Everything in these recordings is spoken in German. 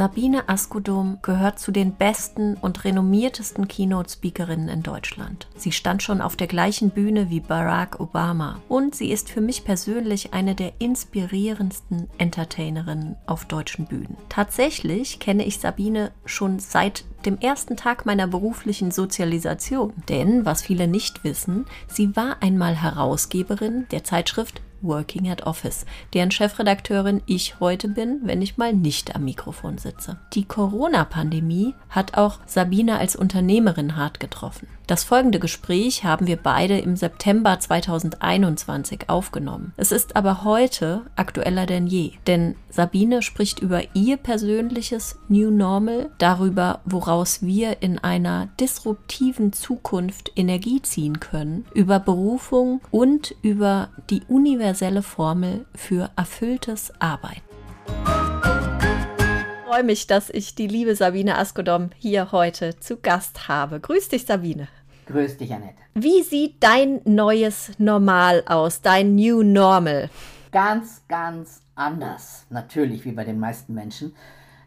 Sabine Askodom gehört zu den besten und renommiertesten Keynote-Speakerinnen in Deutschland. Sie stand schon auf der gleichen Bühne wie Barack Obama und sie ist für mich persönlich eine der inspirierendsten Entertainerinnen auf deutschen Bühnen. Tatsächlich kenne ich Sabine schon seit dem ersten Tag meiner beruflichen Sozialisation. Denn, was viele nicht wissen, sie war einmal Herausgeberin der Zeitschrift Working at Office, deren Chefredakteurin ich heute bin, wenn ich mal nicht am Mikrofon sitze. Die Corona-Pandemie hat auch Sabine als Unternehmerin hart getroffen. Das folgende Gespräch haben wir beide im September 2021 aufgenommen. Es ist aber heute aktueller denn je, denn Sabine spricht über ihr persönliches New Normal, darüber, woraus wir in einer disruptiven Zukunft Energie ziehen können, über Berufung und über die universelle Formel für erfülltes Arbeiten Ich freue mich, dass ich die liebe Sabine Askodom hier heute zu Gast habe. Grüß dich, Sabine. Grüß dich, Annette. Wie sieht dein neues Normal aus, dein New Normal? Ganz, ganz anders, natürlich, wie bei den meisten Menschen.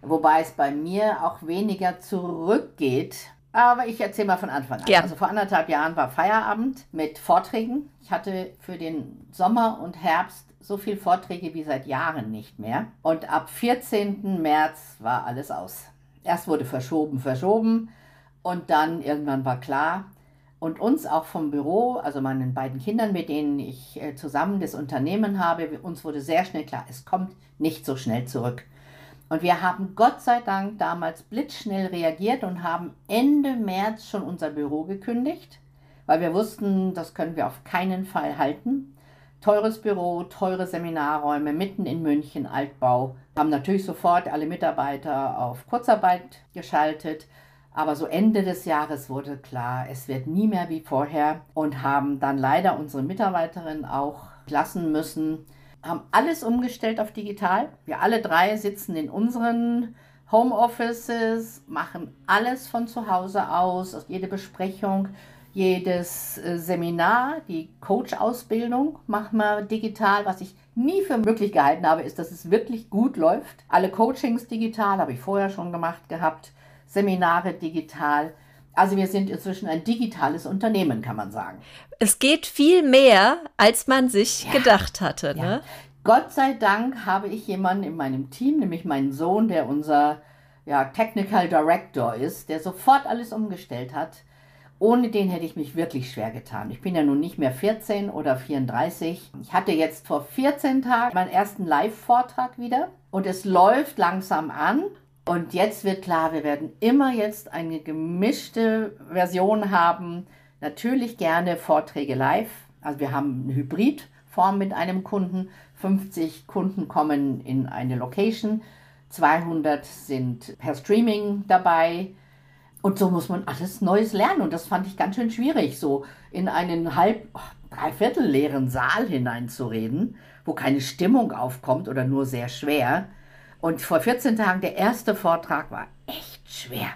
Wobei es bei mir auch weniger zurückgeht. Aber ich erzähle mal von Anfang an. Ja. Also vor anderthalb Jahren war Feierabend mit Vorträgen. Ich hatte für den Sommer und Herbst so viele Vorträge wie seit Jahren nicht mehr. Und ab 14. März war alles aus. Erst wurde verschoben, verschoben. Und dann irgendwann war klar, und uns auch vom Büro, also meinen beiden Kindern, mit denen ich äh, zusammen das Unternehmen habe, uns wurde sehr schnell klar, es kommt nicht so schnell zurück. Und wir haben Gott sei Dank damals blitzschnell reagiert und haben Ende März schon unser Büro gekündigt, weil wir wussten, das können wir auf keinen Fall halten. Teures Büro, teure Seminarräume mitten in München, Altbau. Haben natürlich sofort alle Mitarbeiter auf Kurzarbeit geschaltet aber so Ende des Jahres wurde klar, es wird nie mehr wie vorher und haben dann leider unsere Mitarbeiterin auch lassen müssen, haben alles umgestellt auf digital. Wir alle drei sitzen in unseren Homeoffices, machen alles von zu Hause aus, jede Besprechung, jedes äh, Seminar, die Coach-Ausbildung machen wir digital. Was ich nie für möglich gehalten habe, ist, dass es wirklich gut läuft. Alle Coachings digital habe ich vorher schon gemacht gehabt. Seminare digital. Also wir sind inzwischen ein digitales Unternehmen, kann man sagen. Es geht viel mehr, als man sich ja. gedacht hatte. Ne? Ja. Gott sei Dank habe ich jemanden in meinem Team, nämlich meinen Sohn, der unser ja, Technical Director ist, der sofort alles umgestellt hat. Ohne den hätte ich mich wirklich schwer getan. Ich bin ja nun nicht mehr 14 oder 34. Ich hatte jetzt vor 14 Tagen meinen ersten Live-Vortrag wieder und es läuft langsam an. Und jetzt wird klar, wir werden immer jetzt eine gemischte Version haben. Natürlich gerne Vorträge live. Also wir haben eine Hybridform mit einem Kunden. 50 Kunden kommen in eine Location. 200 sind per Streaming dabei. Und so muss man alles Neues lernen. Und das fand ich ganz schön schwierig, so in einen halb, dreiviertel leeren Saal hineinzureden, wo keine Stimmung aufkommt oder nur sehr schwer. Und vor 14 Tagen, der erste Vortrag war echt schwer.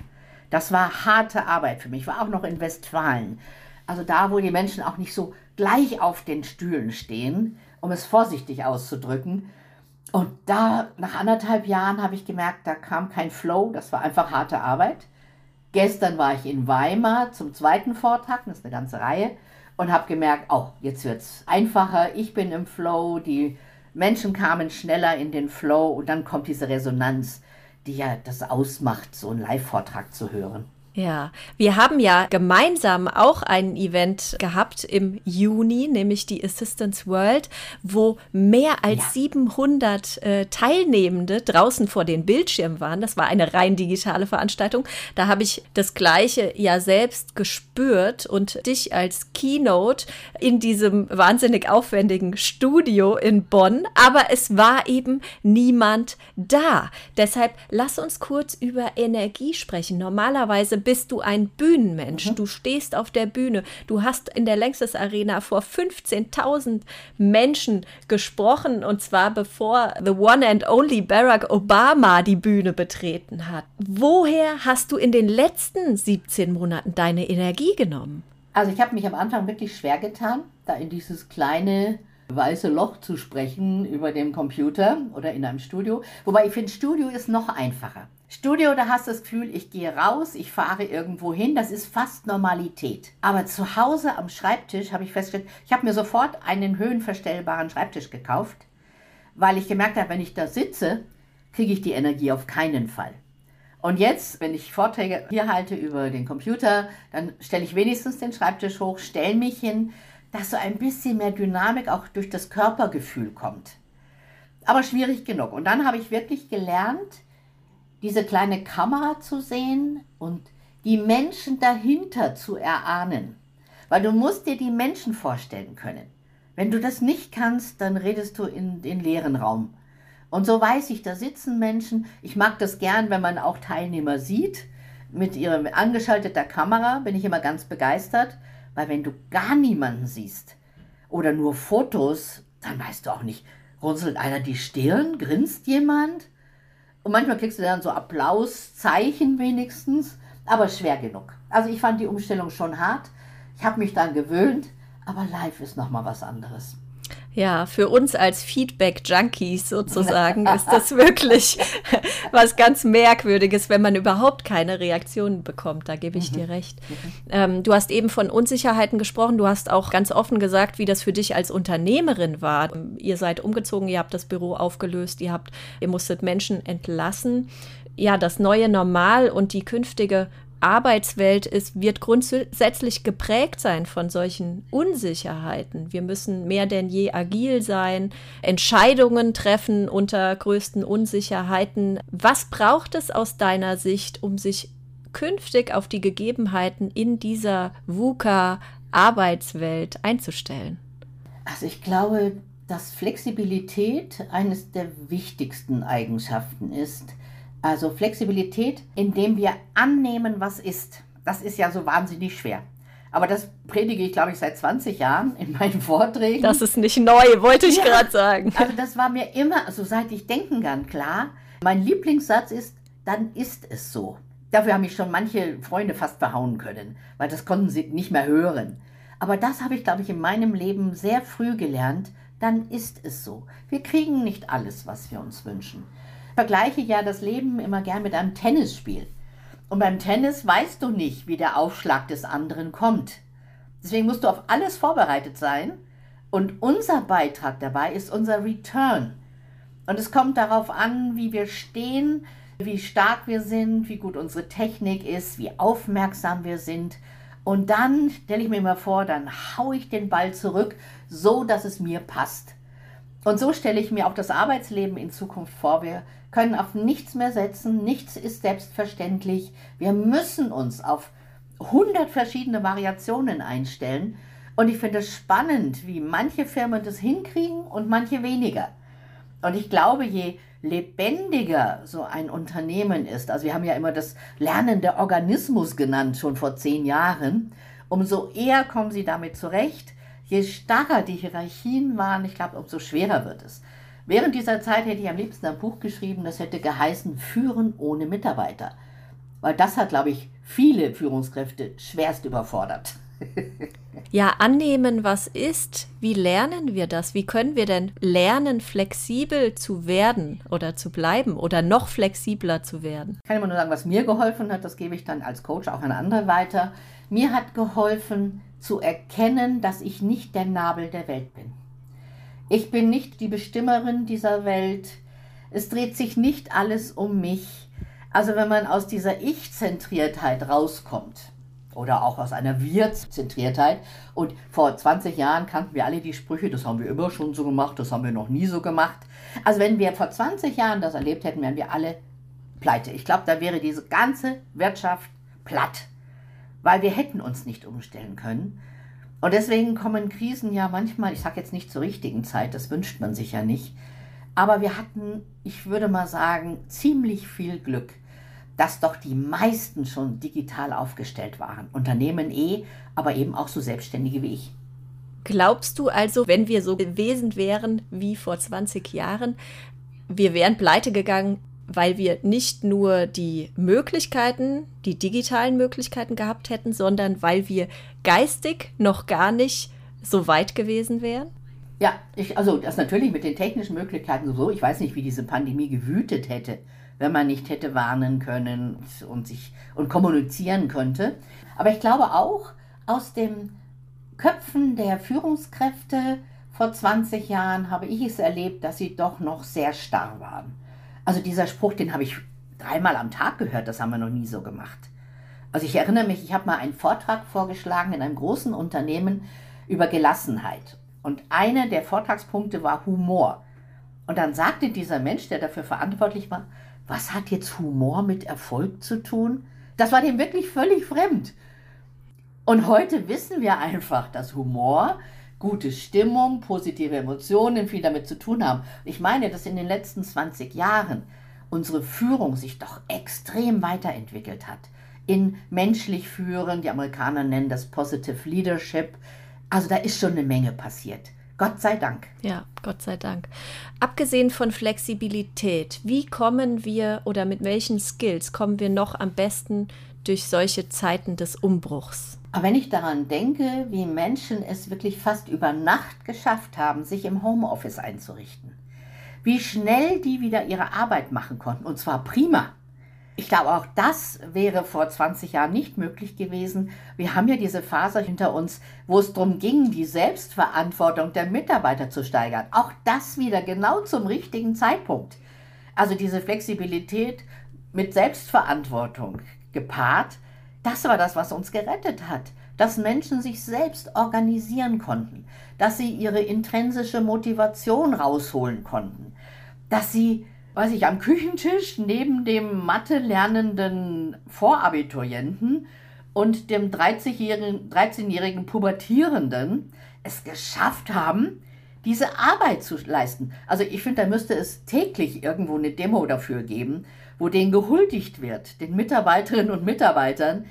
Das war harte Arbeit für mich. Ich war auch noch in Westfalen. Also da, wo die Menschen auch nicht so gleich auf den Stühlen stehen, um es vorsichtig auszudrücken. Und da, nach anderthalb Jahren, habe ich gemerkt, da kam kein Flow. Das war einfach harte Arbeit. Gestern war ich in Weimar zum zweiten Vortrag, das ist eine ganze Reihe, und habe gemerkt, oh, jetzt wird es einfacher. Ich bin im Flow, die Menschen kamen schneller in den Flow und dann kommt diese Resonanz, die ja das ausmacht, so einen Live-Vortrag zu hören. Ja, wir haben ja gemeinsam auch ein Event gehabt im Juni, nämlich die Assistance World, wo mehr als ja. 700 äh, Teilnehmende draußen vor den Bildschirmen waren. Das war eine rein digitale Veranstaltung. Da habe ich das Gleiche ja selbst gespürt und dich als Keynote in diesem wahnsinnig aufwendigen Studio in Bonn. Aber es war eben niemand da. Deshalb lass uns kurz über Energie sprechen. Normalerweise bist du ein Bühnenmensch. Mhm. Du stehst auf der Bühne. Du hast in der Längstes Arena vor 15.000 Menschen gesprochen und zwar bevor the one and only Barack Obama die Bühne betreten hat. Woher hast du in den letzten 17 Monaten deine Energie genommen? Also ich habe mich am Anfang wirklich schwer getan, da in dieses kleine weiße Loch zu sprechen über dem Computer oder in einem Studio. Wobei ich finde, Studio ist noch einfacher. Studio, da hast du das Gefühl, ich gehe raus, ich fahre irgendwo hin, das ist fast Normalität. Aber zu Hause am Schreibtisch habe ich festgestellt, ich habe mir sofort einen höhenverstellbaren Schreibtisch gekauft, weil ich gemerkt habe, wenn ich da sitze, kriege ich die Energie auf keinen Fall. Und jetzt, wenn ich Vorträge hier halte über den Computer, dann stelle ich wenigstens den Schreibtisch hoch, stelle mich hin, dass so ein bisschen mehr Dynamik auch durch das Körpergefühl kommt. Aber schwierig genug. Und dann habe ich wirklich gelernt, diese kleine Kamera zu sehen und die Menschen dahinter zu erahnen. Weil du musst dir die Menschen vorstellen können. Wenn du das nicht kannst, dann redest du in den leeren Raum. Und so weiß ich, da sitzen Menschen. Ich mag das gern, wenn man auch Teilnehmer sieht. Mit ihrem angeschalteter Kamera bin ich immer ganz begeistert, weil wenn du gar niemanden siehst oder nur Fotos, dann weißt du auch nicht, runzelt einer die Stirn, grinst jemand? Und manchmal kriegst du dann so Applauszeichen wenigstens, aber schwer genug. Also ich fand die Umstellung schon hart. Ich habe mich dann gewöhnt, aber live ist noch mal was anderes. Ja, für uns als Feedback-Junkies sozusagen ist das wirklich was ganz Merkwürdiges, wenn man überhaupt keine Reaktionen bekommt. Da gebe ich mhm. dir recht. Mhm. Ähm, du hast eben von Unsicherheiten gesprochen. Du hast auch ganz offen gesagt, wie das für dich als Unternehmerin war. Ihr seid umgezogen, ihr habt das Büro aufgelöst, ihr habt, ihr musstet Menschen entlassen. Ja, das neue Normal und die künftige Arbeitswelt ist, wird grundsätzlich geprägt sein von solchen Unsicherheiten. Wir müssen mehr denn je agil sein, Entscheidungen treffen unter größten Unsicherheiten. Was braucht es aus deiner Sicht, um sich künftig auf die Gegebenheiten in dieser VUCA-Arbeitswelt einzustellen? Also ich glaube, dass Flexibilität eines der wichtigsten Eigenschaften ist, also Flexibilität, indem wir annehmen, was ist. Das ist ja so wahnsinnig schwer. Aber das predige ich, glaube ich, seit 20 Jahren in meinen Vorträgen. Das ist nicht neu, wollte ich ja, gerade sagen. Also das war mir immer, also seit ich denken kann, klar. Mein Lieblingssatz ist, dann ist es so. Dafür haben mich schon manche Freunde fast verhauen können, weil das konnten sie nicht mehr hören. Aber das habe ich, glaube ich, in meinem Leben sehr früh gelernt. Dann ist es so. Wir kriegen nicht alles, was wir uns wünschen vergleiche ja das Leben immer gern mit einem Tennisspiel. Und beim Tennis weißt du nicht, wie der Aufschlag des anderen kommt. Deswegen musst du auf alles vorbereitet sein. Und unser Beitrag dabei ist unser Return. Und es kommt darauf an, wie wir stehen, wie stark wir sind, wie gut unsere Technik ist, wie aufmerksam wir sind. Und dann stelle ich mir immer vor, dann haue ich den Ball zurück, so dass es mir passt. Und so stelle ich mir auch das Arbeitsleben in Zukunft vor. Wir können auf nichts mehr setzen, nichts ist selbstverständlich. Wir müssen uns auf 100 verschiedene Variationen einstellen. Und ich finde es spannend, wie manche Firmen das hinkriegen und manche weniger. Und ich glaube, je lebendiger so ein Unternehmen ist, also wir haben ja immer das Lernen der Organismus genannt, schon vor zehn Jahren, umso eher kommen sie damit zurecht. Je starrer die Hierarchien waren, ich glaube, umso schwerer wird es. Während dieser Zeit hätte ich am liebsten ein Buch geschrieben, das hätte geheißen Führen ohne Mitarbeiter. Weil das hat, glaube ich, viele Führungskräfte schwerst überfordert. ja, annehmen, was ist. Wie lernen wir das? Wie können wir denn lernen, flexibel zu werden oder zu bleiben oder noch flexibler zu werden? Ich kann immer nur sagen, was mir geholfen hat, das gebe ich dann als Coach auch an andere weiter. Mir hat geholfen zu erkennen, dass ich nicht der Nabel der Welt bin. Ich bin nicht die Bestimmerin dieser Welt. Es dreht sich nicht alles um mich. Also wenn man aus dieser Ich-Zentriertheit rauskommt oder auch aus einer Wir-Zentriertheit und vor 20 Jahren kannten wir alle die Sprüche, das haben wir immer schon so gemacht, das haben wir noch nie so gemacht. Also wenn wir vor 20 Jahren das erlebt hätten, wären wir alle pleite. Ich glaube, da wäre diese ganze Wirtschaft platt, weil wir hätten uns nicht umstellen können. Und deswegen kommen Krisen ja manchmal, ich sage jetzt nicht zur richtigen Zeit, das wünscht man sich ja nicht. Aber wir hatten, ich würde mal sagen, ziemlich viel Glück, dass doch die meisten schon digital aufgestellt waren. Unternehmen eh, aber eben auch so Selbstständige wie ich. Glaubst du also, wenn wir so gewesen wären wie vor 20 Jahren, wir wären pleite gegangen, weil wir nicht nur die Möglichkeiten, die digitalen Möglichkeiten gehabt hätten, sondern weil wir geistig noch gar nicht so weit gewesen wären? Ja, ich, also das natürlich mit den technischen Möglichkeiten so. Ich weiß nicht, wie diese Pandemie gewütet hätte, wenn man nicht hätte warnen können und sich und kommunizieren könnte. Aber ich glaube auch aus den Köpfen der Führungskräfte vor 20 Jahren habe ich es erlebt, dass sie doch noch sehr starr waren. Also dieser Spruch, den habe ich dreimal am Tag gehört, das haben wir noch nie so gemacht. Also ich erinnere mich, ich habe mal einen Vortrag vorgeschlagen in einem großen Unternehmen über Gelassenheit. Und einer der Vortragspunkte war Humor. Und dann sagte dieser Mensch, der dafür verantwortlich war, was hat jetzt Humor mit Erfolg zu tun? Das war dem wirklich völlig fremd. Und heute wissen wir einfach, dass Humor, gute Stimmung, positive Emotionen viel damit zu tun haben. Ich meine, dass in den letzten 20 Jahren unsere Führung sich doch extrem weiterentwickelt hat. In menschlich führen, die Amerikaner nennen das Positive Leadership, also da ist schon eine Menge passiert. Gott sei Dank. Ja, Gott sei Dank. Abgesehen von Flexibilität, wie kommen wir oder mit welchen Skills kommen wir noch am besten durch solche Zeiten des Umbruchs? Aber wenn ich daran denke, wie Menschen es wirklich fast über Nacht geschafft haben, sich im Homeoffice einzurichten, wie schnell die wieder ihre Arbeit machen konnten, und zwar prima. Ich glaube, auch das wäre vor 20 Jahren nicht möglich gewesen. Wir haben ja diese Phase hinter uns, wo es darum ging, die Selbstverantwortung der Mitarbeiter zu steigern. Auch das wieder genau zum richtigen Zeitpunkt. Also diese Flexibilität mit Selbstverantwortung gepaart, das war das, was uns gerettet hat. Dass Menschen sich selbst organisieren konnten, dass sie ihre intrinsische Motivation rausholen konnten, dass sie weiß ich, am Küchentisch neben dem Mathe lernenden Vorabiturienten und dem 13-jährigen 13 Pubertierenden es geschafft haben, diese Arbeit zu leisten. Also ich finde, da müsste es täglich irgendwo eine Demo dafür geben, wo denen gehuldigt wird, den Mitarbeiterinnen und Mitarbeitern,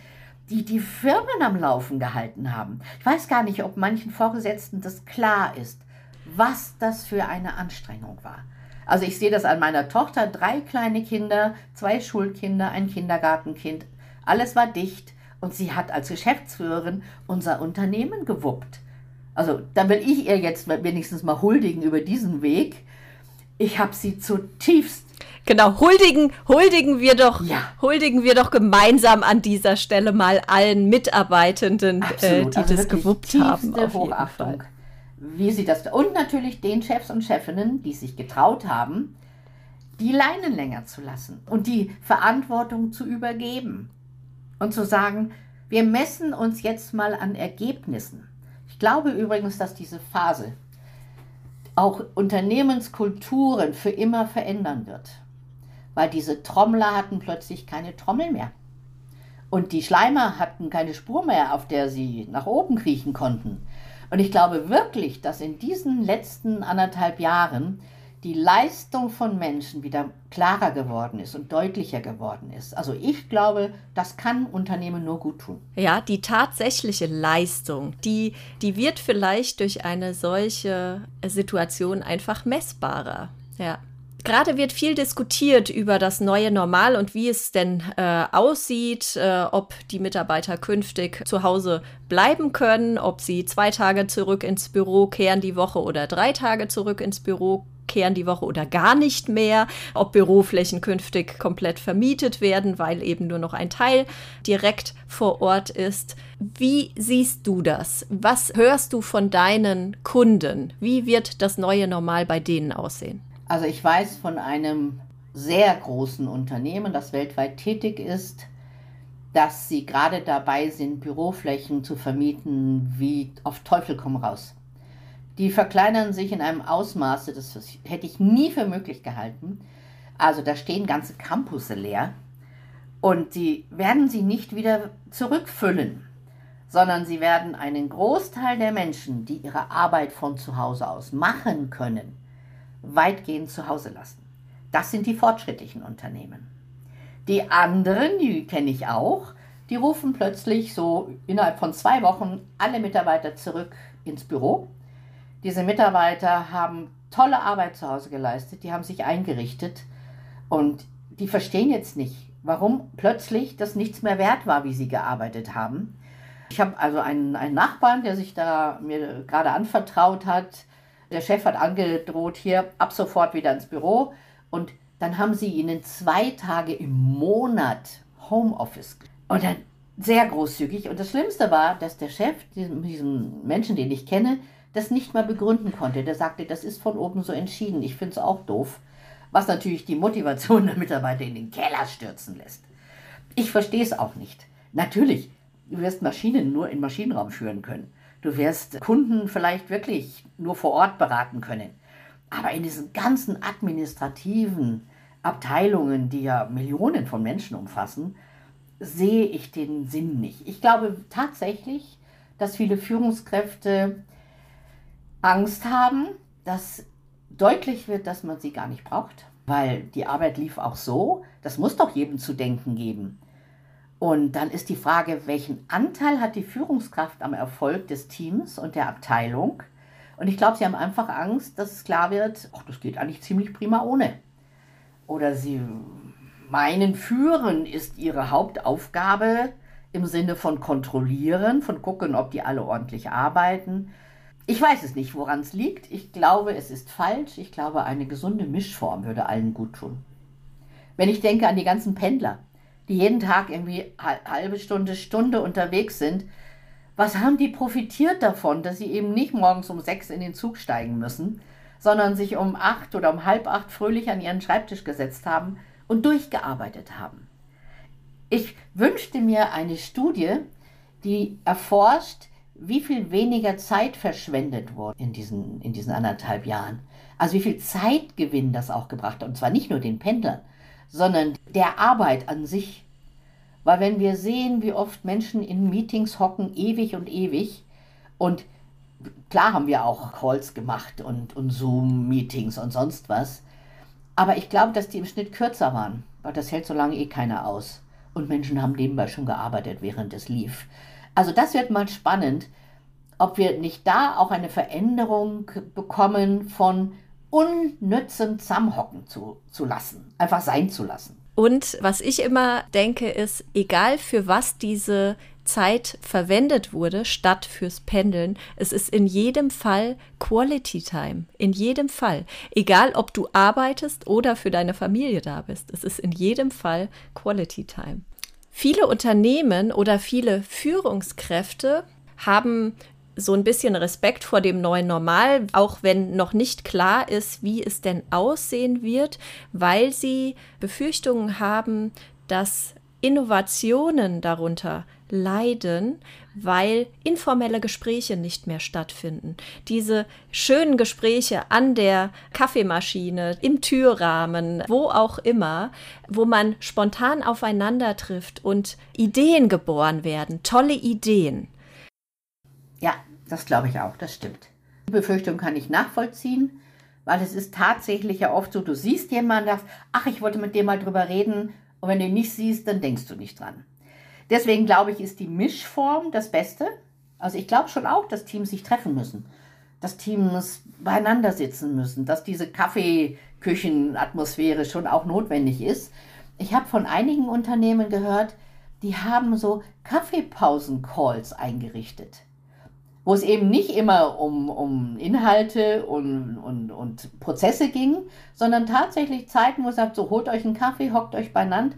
die die Firmen am Laufen gehalten haben. Ich weiß gar nicht, ob manchen Vorgesetzten das klar ist, was das für eine Anstrengung war. Also ich sehe das an meiner Tochter, drei kleine Kinder, zwei Schulkinder, ein Kindergartenkind. Alles war dicht und sie hat als Geschäftsführerin unser Unternehmen gewuppt. Also da will ich ihr jetzt wenigstens mal huldigen über diesen Weg. Ich habe sie zutiefst Genau, huldigen, huldigen wir doch, ja. huldigen wir doch gemeinsam an dieser Stelle mal allen Mitarbeitenden, äh, die also das gewuppt haben. Auf Hochachtung. Jeden Fall wie sie das und natürlich den Chefs und Chefinnen, die sich getraut haben, die Leinen länger zu lassen und die Verantwortung zu übergeben und zu sagen, wir messen uns jetzt mal an Ergebnissen. Ich glaube übrigens, dass diese Phase auch Unternehmenskulturen für immer verändern wird, weil diese Trommler hatten plötzlich keine Trommel mehr. Und die Schleimer hatten keine Spur mehr, auf der sie nach oben kriechen konnten. Und ich glaube wirklich, dass in diesen letzten anderthalb Jahren die Leistung von Menschen wieder klarer geworden ist und deutlicher geworden ist. Also ich glaube, das kann Unternehmen nur gut tun. Ja, die tatsächliche Leistung, die, die wird vielleicht durch eine solche Situation einfach messbarer. Ja. Gerade wird viel diskutiert über das neue Normal und wie es denn äh, aussieht, äh, ob die Mitarbeiter künftig zu Hause bleiben können, ob sie zwei Tage zurück ins Büro kehren die Woche oder drei Tage zurück ins Büro kehren die Woche oder gar nicht mehr, ob Büroflächen künftig komplett vermietet werden, weil eben nur noch ein Teil direkt vor Ort ist. Wie siehst du das? Was hörst du von deinen Kunden? Wie wird das neue Normal bei denen aussehen? Also ich weiß von einem sehr großen Unternehmen, das weltweit tätig ist, dass sie gerade dabei sind, Büroflächen zu vermieten, wie auf Teufel komm raus. Die verkleinern sich in einem Ausmaße, das hätte ich nie für möglich gehalten. Also da stehen ganze Campusse leer und sie werden sie nicht wieder zurückfüllen, sondern sie werden einen Großteil der Menschen, die ihre Arbeit von zu Hause aus machen können, weitgehend zu Hause lassen. Das sind die fortschrittlichen Unternehmen. Die anderen, die kenne ich auch, die rufen plötzlich so innerhalb von zwei Wochen alle Mitarbeiter zurück ins Büro. Diese Mitarbeiter haben tolle Arbeit zu Hause geleistet, die haben sich eingerichtet und die verstehen jetzt nicht, warum plötzlich das nichts mehr wert war, wie sie gearbeitet haben. Ich habe also einen, einen Nachbarn, der sich da mir gerade anvertraut hat, Der Chef hat angedroht, hier ab sofort wieder ins Büro. Und dann haben sie ihnen zwei Tage im Monat Homeoffice. Und dann sehr großzügig. Und das Schlimmste war, dass der Chef, diesem Menschen, den ich kenne, das nicht mal begründen konnte. Der sagte, das ist von oben so entschieden. Ich finde es auch doof. Was natürlich die Motivation der Mitarbeiter in den Keller stürzen lässt. Ich verstehe es auch nicht. Natürlich, du wirst Maschinen nur in Maschinenraum führen können. Du wirst Kunden vielleicht wirklich nur vor Ort beraten können. Aber in diesen ganzen administrativen Abteilungen, die ja Millionen von Menschen umfassen, sehe ich den Sinn nicht. Ich glaube tatsächlich, dass viele Führungskräfte Angst haben, dass deutlich wird, dass man sie gar nicht braucht, weil die Arbeit lief auch so. Das muss doch jedem zu denken geben. Und dann ist die Frage, welchen Anteil hat die Führungskraft am Erfolg des Teams und der Abteilung? Und ich glaube, sie haben einfach Angst, dass es klar wird, ach, das geht eigentlich ziemlich prima ohne. Oder sie meinen, führen ist ihre Hauptaufgabe im Sinne von kontrollieren, von gucken, ob die alle ordentlich arbeiten. Ich weiß es nicht, woran es liegt. Ich glaube, es ist falsch. Ich glaube, eine gesunde Mischform würde allen gut tun. Wenn ich denke an die ganzen Pendler, die jeden Tag irgendwie halbe Stunde, Stunde unterwegs sind, was haben die profitiert davon, dass sie eben nicht morgens um sechs in den Zug steigen müssen, sondern sich um acht oder um halb acht fröhlich an ihren Schreibtisch gesetzt haben und durchgearbeitet haben? Ich wünschte mir eine Studie, die erforscht, wie viel weniger Zeit verschwendet wurde in diesen, in diesen anderthalb Jahren. Also wie viel Zeitgewinn das auch gebracht hat. Und zwar nicht nur den Pendlern, sondern der Arbeit an sich. Weil wenn wir sehen, wie oft Menschen in Meetings hocken, ewig und ewig, und klar haben wir auch Calls gemacht und, und Zoom-Meetings und sonst was, aber ich glaube, dass die im Schnitt kürzer waren, weil das hält so lange eh keiner aus. Und Menschen haben nebenbei schon gearbeitet, während es lief. Also das wird mal spannend, ob wir nicht da auch eine Veränderung bekommen von unnützem Zusammenhocken zu, zu lassen, einfach sein zu lassen. Und was ich immer denke, ist, egal für was diese Zeit verwendet wurde, statt fürs Pendeln, es ist in jedem Fall Quality Time. In jedem Fall. Egal, ob du arbeitest oder für deine Familie da bist. Es ist in jedem Fall Quality Time. Viele Unternehmen oder viele Führungskräfte haben so ein bisschen Respekt vor dem neuen Normal, auch wenn noch nicht klar ist, wie es denn aussehen wird, weil sie Befürchtungen haben, dass Innovationen darunter leiden, weil informelle Gespräche nicht mehr stattfinden. Diese schönen Gespräche an der Kaffeemaschine, im Türrahmen, wo auch immer, wo man spontan aufeinander trifft und Ideen geboren werden, tolle Ideen. Ja, das glaube ich auch, das stimmt. Die Befürchtung kann ich nachvollziehen, weil es ist tatsächlich ja oft so, du siehst jemanden, sagst, ach, ich wollte mit dem mal drüber reden, und wenn du ihn nicht siehst, dann denkst du nicht dran. Deswegen glaube ich, ist die Mischform das Beste. Also ich glaube schon auch, dass Teams sich treffen müssen, dass Teams beieinander sitzen müssen, dass diese Kaffeeküchenatmosphäre schon auch notwendig ist. Ich habe von einigen Unternehmen gehört, die haben so Kaffeepausen-Calls eingerichtet wo es eben nicht immer um, um Inhalte und, und, und Prozesse ging, sondern tatsächlich Zeiten, wo es sagt, so holt euch einen Kaffee, hockt euch beieinander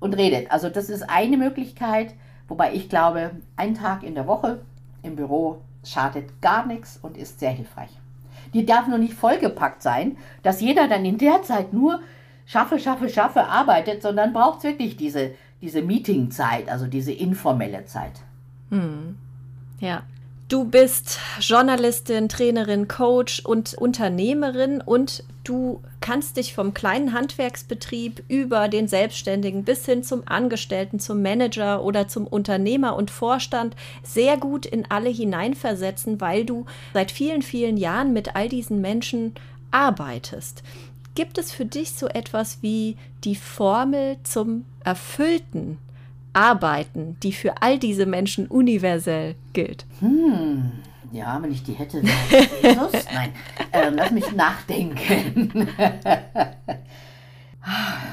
und redet. Also das ist eine Möglichkeit, wobei ich glaube, ein Tag in der Woche im Büro schadet gar nichts und ist sehr hilfreich. Die darf nur nicht vollgepackt sein, dass jeder dann in der Zeit nur schaffe, schaffe, schaffe arbeitet, sondern braucht es wirklich diese, diese Meetingzeit, also diese informelle Zeit. Hm. Ja, Du bist Journalistin, Trainerin, Coach und Unternehmerin und du kannst dich vom kleinen Handwerksbetrieb über den Selbstständigen bis hin zum Angestellten, zum Manager oder zum Unternehmer und Vorstand sehr gut in alle hineinversetzen, weil du seit vielen, vielen Jahren mit all diesen Menschen arbeitest. Gibt es für dich so etwas wie die Formel zum erfüllten Arbeiten, die für all diese Menschen universell gilt? Hm, ja, wenn ich die hätte, Jesus. Nein, ähm, lass mich nachdenken.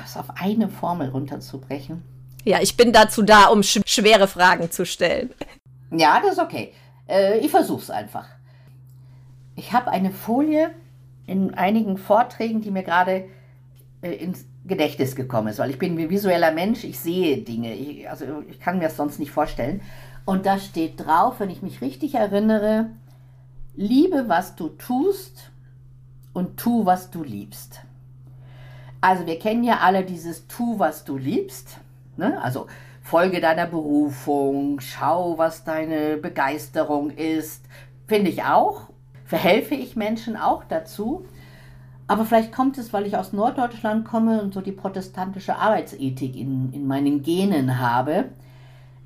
es auf eine Formel runterzubrechen. Ja, ich bin dazu da, um sch schwere Fragen zu stellen. Ja, das ist okay. Äh, ich versuch's einfach. Ich habe eine Folie in einigen Vorträgen, die mir gerade äh, ins Gedächtnis gekommen ist, weil ich bin ein visueller Mensch, ich sehe Dinge, ich, also ich kann mir das sonst nicht vorstellen. Und da steht drauf, wenn ich mich richtig erinnere, liebe, was du tust und tu, was du liebst. Also wir kennen ja alle dieses tu, was du liebst. Ne? Also folge deiner Berufung, schau, was deine Begeisterung ist. Finde ich auch. Verhelfe ich Menschen auch dazu. Aber vielleicht kommt es, weil ich aus Norddeutschland komme und so die protestantische Arbeitsethik in, in meinen Genen habe.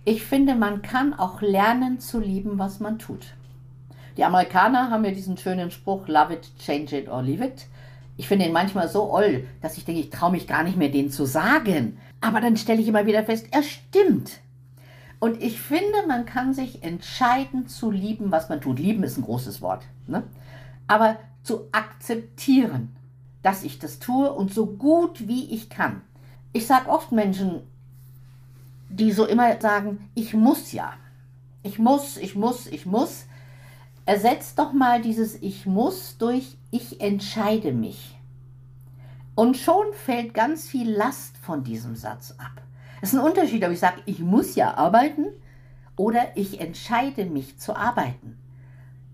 Ich finde, man kann auch lernen zu lieben, was man tut. Die Amerikaner haben ja diesen schönen Spruch, love it, change it or leave it. Ich finde ihn manchmal so oll, dass ich denke, ich traue mich gar nicht mehr, den zu sagen. Aber dann stelle ich immer wieder fest, er stimmt. Und ich finde, man kann sich entscheiden zu lieben, was man tut. Lieben ist ein großes Wort. Ne? Aber zu akzeptieren, dass ich das tue und so gut wie ich kann. Ich sage oft Menschen, die so immer sagen, ich muss ja. Ich muss, ich muss, ich muss. Ersetzt doch mal dieses Ich muss durch Ich entscheide mich. Und schon fällt ganz viel Last von diesem Satz ab. Es ist ein Unterschied, ob ich sage, ich muss ja arbeiten oder ich entscheide mich zu arbeiten.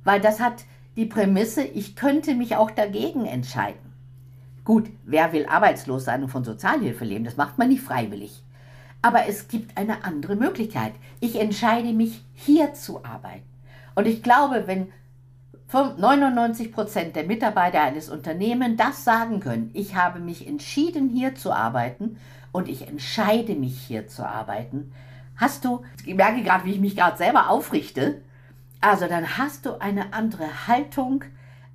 Weil das hat die Prämisse, ich könnte mich auch dagegen entscheiden. Gut, wer will arbeitslos sein und von Sozialhilfe leben? Das macht man nicht freiwillig. Aber es gibt eine andere Möglichkeit. Ich entscheide mich, hier zu arbeiten. Und ich glaube, wenn 99 Prozent der Mitarbeiter eines Unternehmens das sagen können, ich habe mich entschieden, hier zu arbeiten und ich entscheide mich, hier zu arbeiten, hast du, ich merke gerade, wie ich mich gerade selber aufrichte, also dann hast du eine andere Haltung,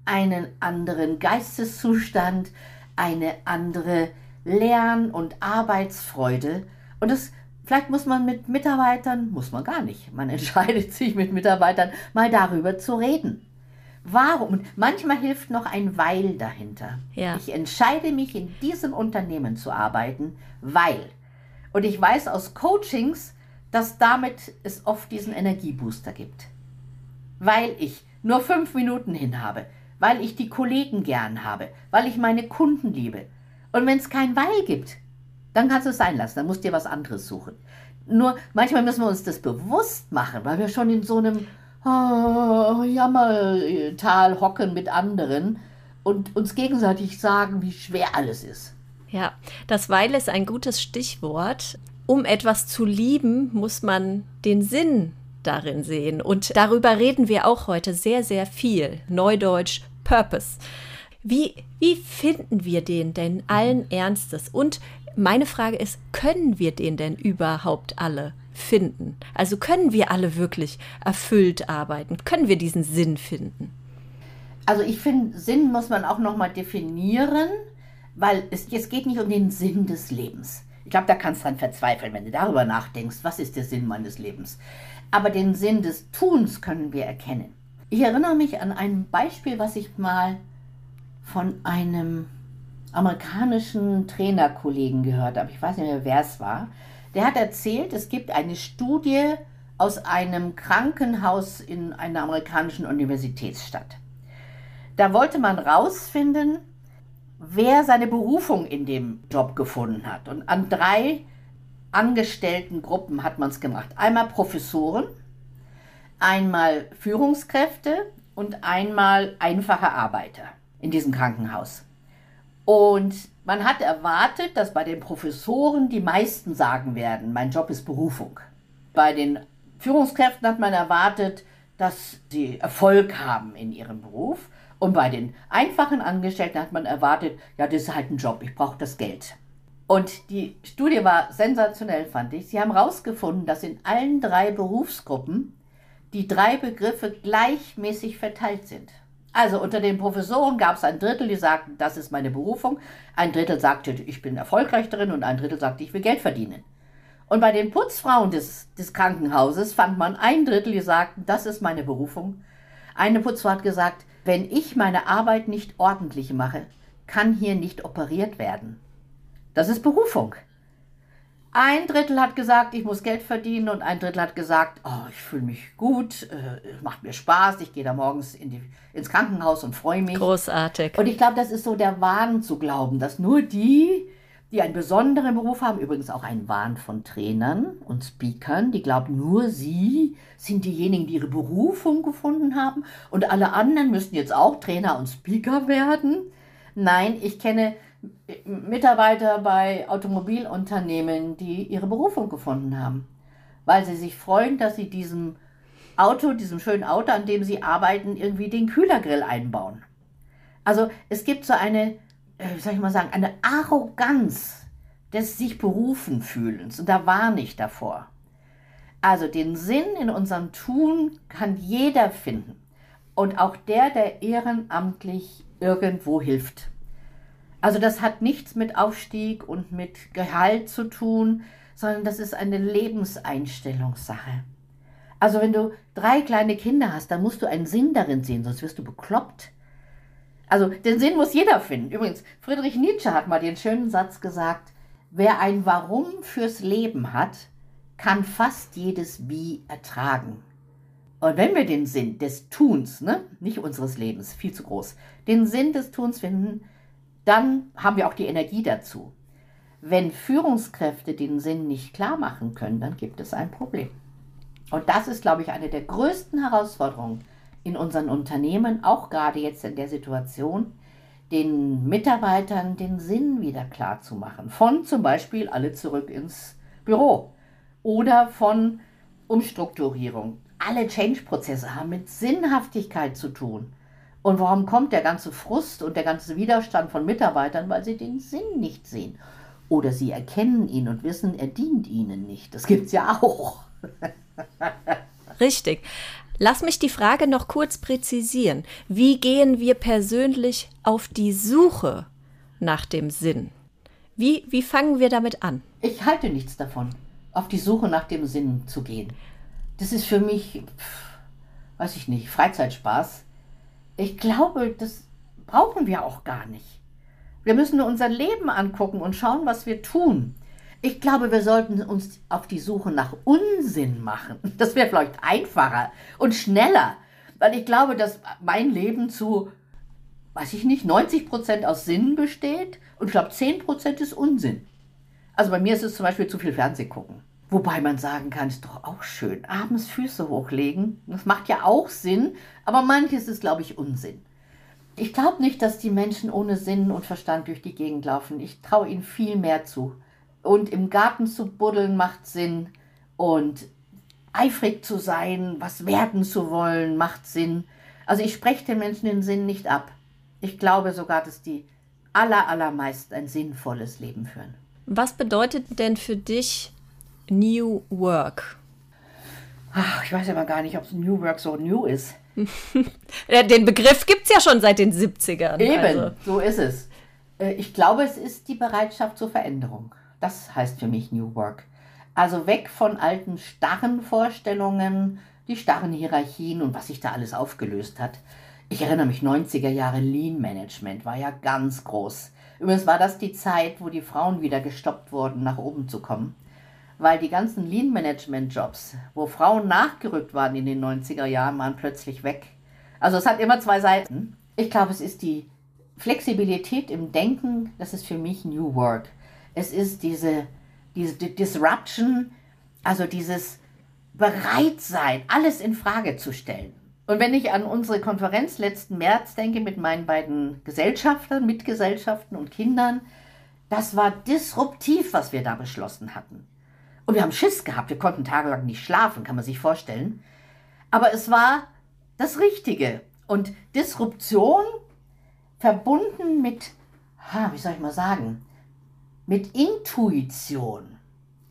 einen anderen Geisteszustand, eine andere Lern- und Arbeitsfreude. Und das, vielleicht muss man mit Mitarbeitern, muss man gar nicht, man entscheidet sich mit Mitarbeitern mal darüber zu reden. Warum? Manchmal hilft noch ein Weil dahinter. Ja. Ich entscheide mich, in diesem Unternehmen zu arbeiten, weil. Und ich weiß aus Coachings, dass damit es oft diesen Energiebooster gibt. Weil ich nur fünf Minuten hin habe, weil ich die Kollegen gern habe, weil ich meine Kunden liebe. Und wenn es kein Weil gibt, dann kannst du es sein lassen, dann musst du dir was anderes suchen. Nur manchmal müssen wir uns das bewusst machen, weil wir schon in so einem oh, Jammertal hocken mit anderen und uns gegenseitig sagen, wie schwer alles ist. Ja, das Weil ist ein gutes Stichwort. Um etwas zu lieben, muss man den Sinn darin sehen. Und darüber reden wir auch heute sehr, sehr viel. Neudeutsch Purpose. Wie, wie finden wir den denn allen Ernstes? Und meine Frage ist, können wir den denn überhaupt alle finden? Also können wir alle wirklich erfüllt arbeiten? Können wir diesen Sinn finden? Also ich finde, Sinn muss man auch nochmal definieren, weil es, es geht nicht um den Sinn des Lebens. Ich glaube, da kannst du dran verzweifeln, wenn du darüber nachdenkst, was ist der Sinn meines Lebens. Aber den Sinn des Tuns können wir erkennen. Ich erinnere mich an ein Beispiel, was ich mal von einem amerikanischen Trainerkollegen gehört habe. Ich weiß nicht mehr, wer es war. Der hat erzählt, es gibt eine Studie aus einem Krankenhaus in einer amerikanischen Universitätsstadt. Da wollte man rausfinden, wer seine Berufung in dem Job gefunden hat. Und an drei angestellten Gruppen hat man es gemacht. Einmal Professoren, einmal Führungskräfte und einmal einfache Arbeiter in diesem Krankenhaus. Und man hat erwartet, dass bei den Professoren die meisten sagen werden, mein Job ist Berufung. Bei den Führungskräften hat man erwartet, dass sie Erfolg haben in ihrem Beruf. Und bei den einfachen Angestellten hat man erwartet, ja, das ist halt ein Job, ich brauche das Geld. Und die Studie war sensationell, fand ich. Sie haben herausgefunden, dass in allen drei Berufsgruppen die drei Begriffe gleichmäßig verteilt sind. Also unter den Professoren gab es ein Drittel, die sagten, das ist meine Berufung. Ein Drittel sagte, ich bin erfolgreich darin und ein Drittel sagte, ich will Geld verdienen. Und bei den Putzfrauen des, des Krankenhauses fand man ein Drittel, die sagten, das ist meine Berufung. Eine Putzfrau hat gesagt, wenn ich meine Arbeit nicht ordentlich mache, kann hier nicht operiert werden. Das ist Berufung. Ein Drittel hat gesagt, ich muss Geld verdienen und ein Drittel hat gesagt, oh, ich fühle mich gut, äh, es macht mir Spaß, ich gehe da morgens in die, ins Krankenhaus und freue mich. Großartig. Und ich glaube, das ist so der Wahn zu glauben, dass nur die, die einen besonderen Beruf haben, übrigens auch ein Wahn von Trainern und Speakern, die glauben, nur sie sind diejenigen, die ihre Berufung gefunden haben und alle anderen müssen jetzt auch Trainer und Speaker werden. Nein, ich kenne Mitarbeiter bei Automobilunternehmen, die ihre Berufung gefunden haben, weil sie sich freuen, dass sie diesem Auto, diesem schönen Auto, an dem sie arbeiten, irgendwie den Kühlergrill einbauen. Also es gibt so eine, äh, wie soll ich mal sagen, eine Arroganz des sich berufen fühlens und da warne ich davor. Also den Sinn in unserem Tun kann jeder finden und auch der, der ehrenamtlich irgendwo hilft. Also das hat nichts mit Aufstieg und mit Gehalt zu tun, sondern das ist eine Lebenseinstellungssache. Also wenn du drei kleine Kinder hast, dann musst du einen Sinn darin sehen, sonst wirst du bekloppt. Also den Sinn muss jeder finden. Übrigens, Friedrich Nietzsche hat mal den schönen Satz gesagt, wer ein Warum fürs Leben hat, kann fast jedes Wie ertragen. Und wenn wir den Sinn des Tuns, ne, nicht unseres Lebens, viel zu groß, den Sinn des Tuns finden, dann haben wir auch die Energie dazu. Wenn Führungskräfte den Sinn nicht klar machen können, dann gibt es ein Problem. Und das ist, glaube ich, eine der größten Herausforderungen in unseren Unternehmen, auch gerade jetzt in der Situation, den Mitarbeitern den Sinn wieder klar zu machen. Von zum Beispiel alle zurück ins Büro oder von Umstrukturierung. Alle Change-Prozesse haben mit Sinnhaftigkeit zu tun. Und warum kommt der ganze Frust und der ganze Widerstand von Mitarbeitern? Weil sie den Sinn nicht sehen. Oder sie erkennen ihn und wissen, er dient ihnen nicht. Das gibt es ja auch. Richtig. Lass mich die Frage noch kurz präzisieren. Wie gehen wir persönlich auf die Suche nach dem Sinn? Wie, wie fangen wir damit an? Ich halte nichts davon, auf die Suche nach dem Sinn zu gehen. Das ist für mich, weiß ich nicht, Freizeitspaß. Ich glaube, das brauchen wir auch gar nicht. Wir müssen nur unser Leben angucken und schauen, was wir tun. Ich glaube, wir sollten uns auf die Suche nach Unsinn machen. Das wäre vielleicht einfacher und schneller, weil ich glaube, dass mein Leben zu, weiß ich nicht, 90 Prozent aus Sinn besteht und ich glaube, 10 Prozent ist Unsinn. Also bei mir ist es zum Beispiel zu viel Fernseh gucken. Wobei man sagen kann, ist doch auch schön. Abends Füße hochlegen. Das macht ja auch Sinn, aber manches ist, glaube ich, Unsinn. Ich glaube nicht, dass die Menschen ohne Sinn und Verstand durch die Gegend laufen. Ich traue ihnen viel mehr zu. Und im Garten zu buddeln macht Sinn. Und eifrig zu sein, was werden zu wollen, macht Sinn. Also ich spreche den Menschen den Sinn nicht ab. Ich glaube sogar, dass die aller, allermeisten ein sinnvolles Leben führen. Was bedeutet denn für dich New Work? Ach, ich weiß aber gar nicht, ob New Work so new ist. den Begriff gibt es ja schon seit den 70ern. Eben, also. so ist es. Äh, ich glaube, es ist die Bereitschaft zur Veränderung. Das heißt für mich New Work. Also weg von alten starren Vorstellungen, die starren Hierarchien und was sich da alles aufgelöst hat. Ich erinnere mich, 90er Jahre Lean Management war ja ganz groß. Übrigens war das die Zeit, wo die Frauen wieder gestoppt wurden, nach oben zu kommen weil die ganzen Lean-Management-Jobs, wo Frauen nachgerückt waren in den 90er Jahren, waren plötzlich weg. Also es hat immer zwei Seiten. Ich glaube, es ist die Flexibilität im Denken, das ist für mich New Work. Es ist diese, diese Disruption, also dieses Bereitsein, alles in Frage zu stellen. Und wenn ich an unsere Konferenz letzten März denke mit meinen beiden Gesellschaftern, Mitgesellschaften und Kindern, das war disruptiv, was wir da beschlossen hatten. Und wir haben Schiss gehabt, wir konnten tagelang nicht schlafen, kann man sich vorstellen. Aber es war das Richtige. Und Disruption verbunden mit, wie soll ich mal sagen, mit Intuition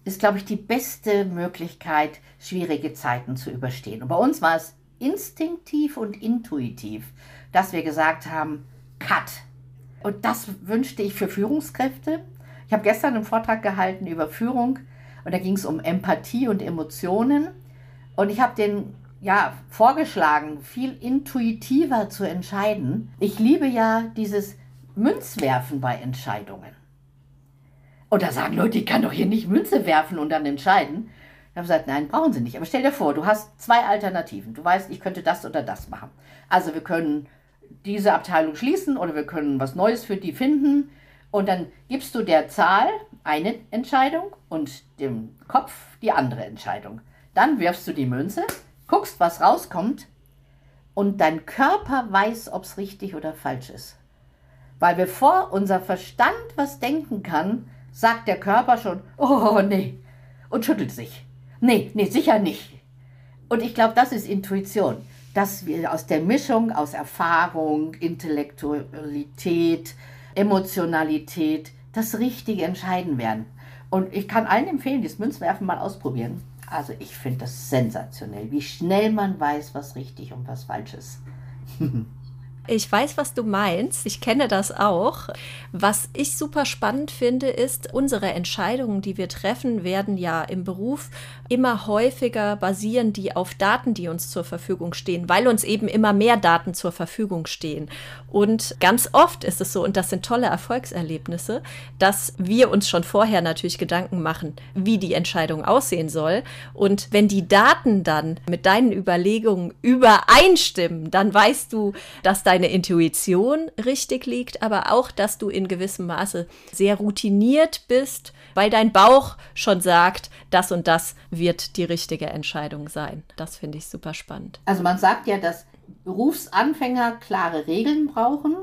ist, glaube ich, die beste Möglichkeit, schwierige Zeiten zu überstehen. Und bei uns war es instinktiv und intuitiv, dass wir gesagt haben, Cut. Und das wünschte ich für Führungskräfte. Ich habe gestern einen Vortrag gehalten über Führung und da ging es um Empathie und Emotionen. Und ich habe den ja vorgeschlagen, viel intuitiver zu entscheiden. Ich liebe ja dieses Münzwerfen bei Entscheidungen. Und da sagen Leute, ich kann doch hier nicht Münze werfen und dann entscheiden. Ich habe gesagt, nein, brauchen Sie nicht. Aber stell dir vor, du hast zwei Alternativen. Du weißt, ich könnte das oder das machen. Also wir können diese Abteilung schließen oder wir können was Neues für die finden. Und dann gibst du der Zahl eine Entscheidung und dem Kopf die andere Entscheidung. Dann wirfst du die Münze, guckst, was rauskommt und dein Körper weiß, ob es richtig oder falsch ist. Weil bevor unser Verstand was denken kann, sagt der Körper schon, oh nee, und schüttelt sich. Nee, nee, sicher nicht. Und ich glaube, das ist Intuition, dass wir aus der Mischung aus Erfahrung, Intellektualität, Emotionalität das Richtige entscheiden werden. Und ich kann allen empfehlen, das Münzwerfen mal ausprobieren. Also ich finde das sensationell, wie schnell man weiß, was richtig und was falsch ist. Ich weiß, was du meinst. Ich kenne das auch. Was ich super spannend finde, ist, unsere Entscheidungen, die wir treffen, werden ja im Beruf immer häufiger basieren, die auf Daten, die uns zur Verfügung stehen, weil uns eben immer mehr Daten zur Verfügung stehen. Und ganz oft ist es so, und das sind tolle Erfolgserlebnisse, dass wir uns schon vorher natürlich Gedanken machen, wie die Entscheidung aussehen soll. Und wenn die Daten dann mit deinen Überlegungen übereinstimmen, dann weißt du, dass dein deine Intuition richtig liegt, aber auch, dass du in gewissem Maße sehr routiniert bist, weil dein Bauch schon sagt, das und das wird die richtige Entscheidung sein. Das finde ich super spannend. Also man sagt ja, dass Berufsanfänger klare Regeln brauchen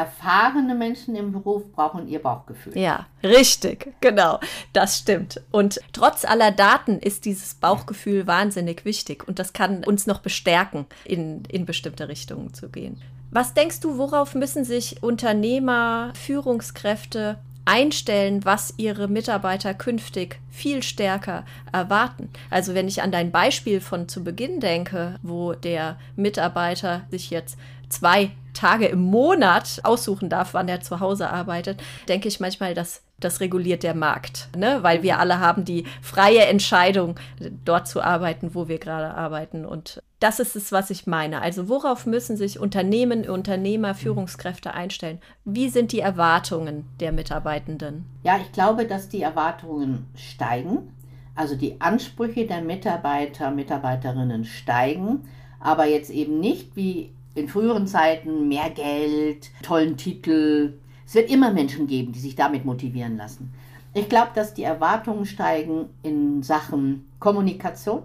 erfahrene Menschen im Beruf brauchen ihr Bauchgefühl. Ja, richtig, genau, das stimmt. Und trotz aller Daten ist dieses Bauchgefühl wahnsinnig wichtig und das kann uns noch bestärken, in, in bestimmte Richtungen zu gehen. Was denkst du, worauf müssen sich Unternehmer, Führungskräfte einstellen, was ihre Mitarbeiter künftig viel stärker erwarten. Also wenn ich an dein Beispiel von zu Beginn denke, wo der Mitarbeiter sich jetzt zwei Tage im Monat aussuchen darf, wann er zu Hause arbeitet, denke ich manchmal, dass das reguliert der Markt, ne? weil wir alle haben die freie Entscheidung, dort zu arbeiten, wo wir gerade arbeiten. Und das ist es, was ich meine. Also worauf müssen sich Unternehmen, Unternehmer, Führungskräfte einstellen? Wie sind die Erwartungen der Mitarbeitenden? Ja, ich glaube, dass die Erwartungen steigen. Also die Ansprüche der Mitarbeiter, Mitarbeiterinnen steigen, aber jetzt eben nicht wie in früheren Zeiten mehr Geld, tollen Titel, es wird immer Menschen geben, die sich damit motivieren lassen. Ich glaube, dass die Erwartungen steigen in Sachen Kommunikation.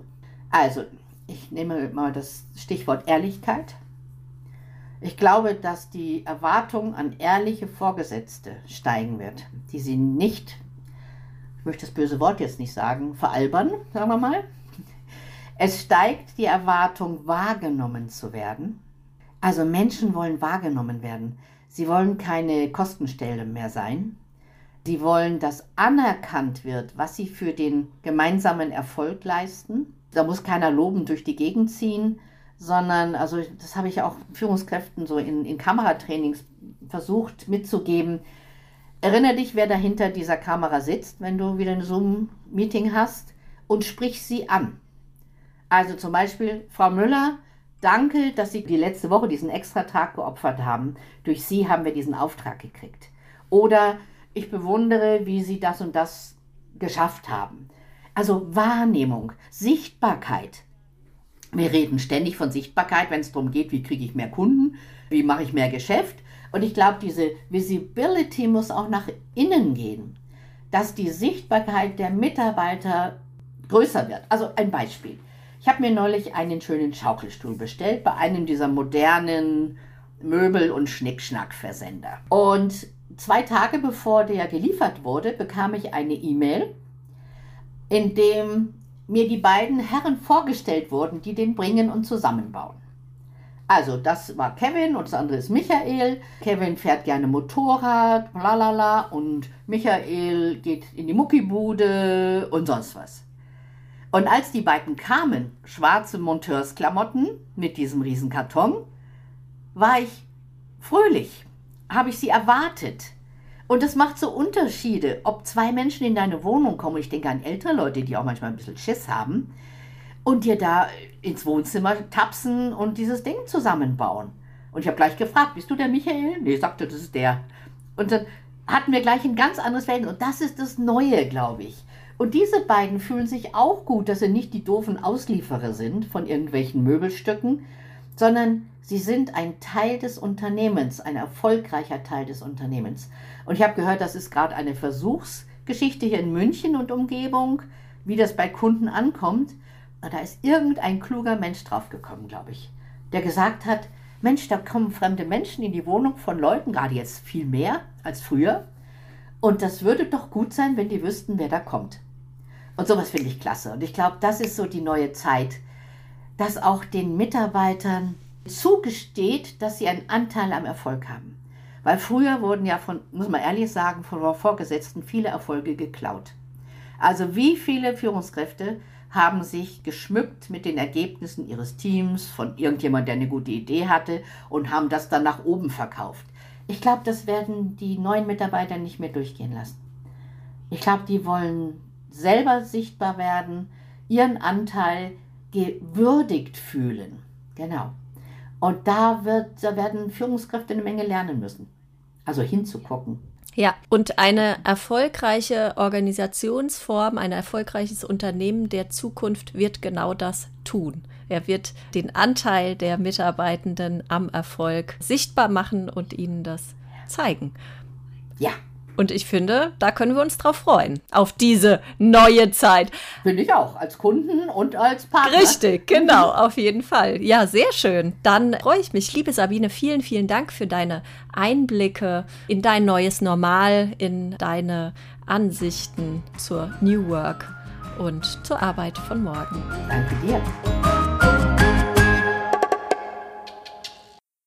Also, ich nehme mal das Stichwort Ehrlichkeit. Ich glaube, dass die Erwartung an ehrliche Vorgesetzte steigen wird, die sie nicht, ich möchte das böse Wort jetzt nicht sagen, veralbern, sagen wir mal. Es steigt die Erwartung, wahrgenommen zu werden. Also Menschen wollen wahrgenommen werden. Sie wollen keine Kostenstelle mehr sein. Sie wollen, dass anerkannt wird, was sie für den gemeinsamen Erfolg leisten. Da muss keiner loben durch die Gegend ziehen, sondern, also das habe ich auch Führungskräften so in, in Kameratrainings versucht mitzugeben. Erinnere dich, wer dahinter dieser Kamera sitzt, wenn du wieder ein Zoom-Meeting hast und sprich sie an. Also zum Beispiel, Frau Müller, Danke, dass Sie die letzte Woche diesen Extratag geopfert haben. Durch Sie haben wir diesen Auftrag gekriegt. Oder ich bewundere, wie Sie das und das geschafft haben. Also Wahrnehmung, Sichtbarkeit. Wir reden ständig von Sichtbarkeit, wenn es darum geht, wie kriege ich mehr Kunden, wie mache ich mehr Geschäft. Und ich glaube, diese Visibility muss auch nach innen gehen, dass die Sichtbarkeit der Mitarbeiter größer wird. Also ein Beispiel. Ich habe mir neulich einen schönen Schaukelstuhl bestellt bei einem dieser modernen Möbel- und Schnickschnack-Versender. Und zwei Tage bevor der geliefert wurde, bekam ich eine E-Mail, in dem mir die beiden Herren vorgestellt wurden, die den bringen und zusammenbauen. Also, das war Kevin und das andere ist Michael. Kevin fährt gerne Motorrad, lalala, und Michael geht in die Muckibude und sonst was. Und als die beiden kamen, schwarze Monteursklamotten mit diesem Riesenkarton, war ich fröhlich, habe ich sie erwartet. Und es macht so Unterschiede, ob zwei Menschen in deine Wohnung kommen, ich denke an ältere Leute, die auch manchmal ein bisschen Schiss haben, und dir da ins Wohnzimmer tapsen und dieses Ding zusammenbauen. Und ich habe gleich gefragt, bist du der Michael? Nee, sagte, das ist der. Und dann, hatten wir gleich ein ganz anderes Verhältnis. Und das ist das Neue, glaube ich. Und diese beiden fühlen sich auch gut, dass sie nicht die doofen Auslieferer sind von irgendwelchen Möbelstücken, sondern sie sind ein Teil des Unternehmens, ein erfolgreicher Teil des Unternehmens. Und ich habe gehört, das ist gerade eine Versuchsgeschichte hier in München und Umgebung, wie das bei Kunden ankommt. Da ist irgendein kluger Mensch draufgekommen, glaube ich, der gesagt hat, Mensch, da kommen fremde Menschen in die Wohnung von Leuten, gerade jetzt viel mehr als früher. Und das würde doch gut sein, wenn die wüssten, wer da kommt. Und sowas finde ich klasse. Und ich glaube, das ist so die neue Zeit, dass auch den Mitarbeitern zugesteht, dass sie einen Anteil am Erfolg haben. Weil früher wurden ja von, muss man ehrlich sagen, von Vorgesetzten viele Erfolge geklaut. Also wie viele Führungskräfte haben sich geschmückt mit den Ergebnissen ihres Teams von irgendjemand, der eine gute Idee hatte und haben das dann nach oben verkauft. Ich glaube, das werden die neuen Mitarbeiter nicht mehr durchgehen lassen. Ich glaube, die wollen selber sichtbar werden, ihren Anteil gewürdigt fühlen. Genau. Und da, wird, da werden Führungskräfte eine Menge lernen müssen. Also hinzugucken. Ja, und eine erfolgreiche Organisationsform, ein erfolgreiches Unternehmen der Zukunft wird genau das tun. Er wird den Anteil der Mitarbeitenden am Erfolg sichtbar machen und ihnen das zeigen. Ja, und ich finde, da können wir uns drauf freuen, auf diese neue Zeit. Finde ich auch, als Kunden und als Partner. Richtig, genau, auf jeden Fall. Ja, sehr schön. Dann freue ich mich. Liebe Sabine, vielen, vielen Dank für deine Einblicke in dein neues Normal, in deine Ansichten zur New Work und zur Arbeit von morgen. Danke dir.